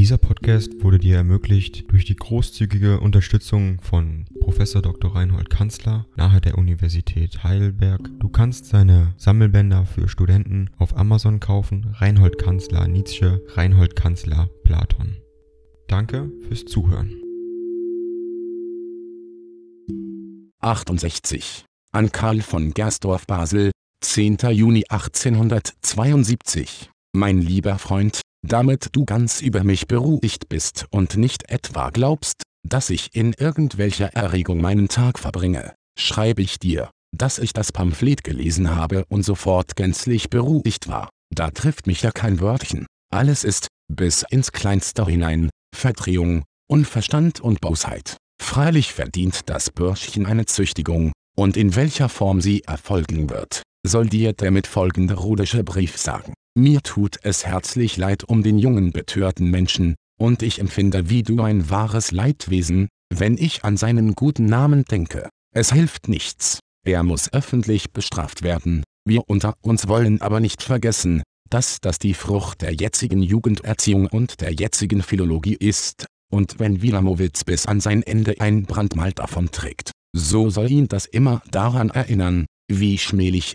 Dieser Podcast wurde dir ermöglicht durch die großzügige Unterstützung von Professor Dr. Reinhold Kanzler nahe der Universität Heidelberg. Du kannst seine Sammelbänder für Studenten auf Amazon kaufen. Reinhold Kanzler Nietzsche, Reinhold Kanzler Platon. Danke fürs Zuhören. 68. An Karl von Gersdorf Basel, 10. Juni 1872. Mein lieber Freund, damit du ganz über mich beruhigt bist und nicht etwa glaubst, dass ich in irgendwelcher Erregung meinen Tag verbringe, schreibe ich dir, dass ich das Pamphlet gelesen habe und sofort gänzlich beruhigt war. Da trifft mich ja kein Wörtchen. Alles ist, bis ins Kleinste hinein, Verdrehung, Unverstand und Bosheit. Freilich verdient das Bürschchen eine Züchtigung, und in welcher Form sie erfolgen wird, soll dir der mitfolgende rudische Brief sagen. Mir tut es herzlich leid um den jungen betörten Menschen, und ich empfinde wie du ein wahres Leidwesen, wenn ich an seinen guten Namen denke. Es hilft nichts, er muss öffentlich bestraft werden, wir unter uns wollen aber nicht vergessen, dass das die Frucht der jetzigen Jugenderziehung und der jetzigen Philologie ist, und wenn Wilamowitz bis an sein Ende ein Brandmal davon trägt, so soll ihn das immer daran erinnern, wie schmählich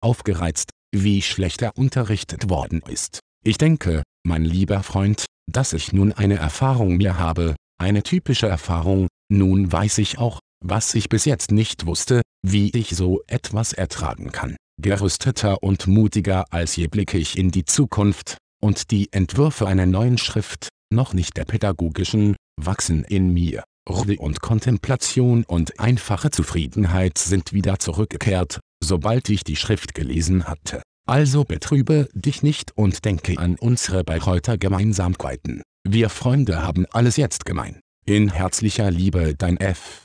aufgereizt, wie schlecht er unterrichtet worden ist. Ich denke, mein lieber Freund, dass ich nun eine Erfahrung mir habe, eine typische Erfahrung, nun weiß ich auch, was ich bis jetzt nicht wusste, wie ich so etwas ertragen kann. Gerüsteter und mutiger als je blicke ich in die Zukunft, und die Entwürfe einer neuen Schrift, noch nicht der pädagogischen, wachsen in mir. Ruhe und Kontemplation und einfache Zufriedenheit sind wieder zurückgekehrt, sobald ich die Schrift gelesen hatte. Also betrübe dich nicht und denke an unsere Bayreuther Gemeinsamkeiten. Wir Freunde haben alles jetzt gemein. In herzlicher Liebe dein F.